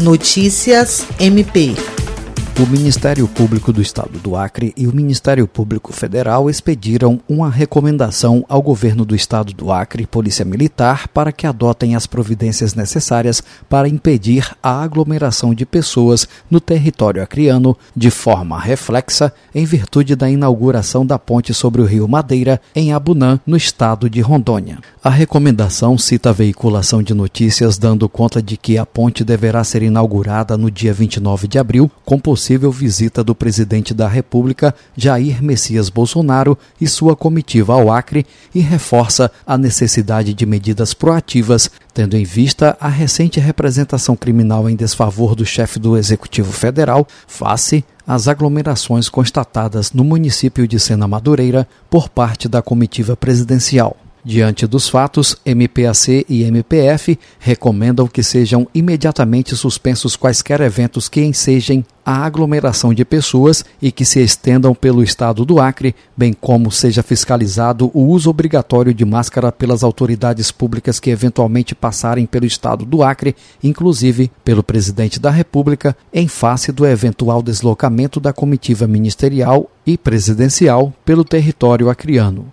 Notícias MP. O Ministério Público do Estado do Acre e o Ministério Público Federal expediram uma recomendação ao governo do Estado do Acre e Polícia Militar para que adotem as providências necessárias para impedir a aglomeração de pessoas no território acreano de forma reflexa em virtude da inauguração da ponte sobre o Rio Madeira em Abunã, no estado de Rondônia. A recomendação cita a veiculação de notícias dando conta de que a ponte deverá ser inaugurada no dia 29 de abril, com possível visita do presidente da República, Jair Messias Bolsonaro, e sua comitiva ao Acre, e reforça a necessidade de medidas proativas, tendo em vista a recente representação criminal em desfavor do chefe do Executivo Federal, face às aglomerações constatadas no município de Sena Madureira por parte da comitiva presidencial. Diante dos fatos, MPAC e MPF recomendam que sejam imediatamente suspensos quaisquer eventos que ensejem a aglomeração de pessoas e que se estendam pelo estado do Acre, bem como seja fiscalizado o uso obrigatório de máscara pelas autoridades públicas que eventualmente passarem pelo estado do Acre, inclusive pelo presidente da República, em face do eventual deslocamento da comitiva ministerial e presidencial pelo território acreano.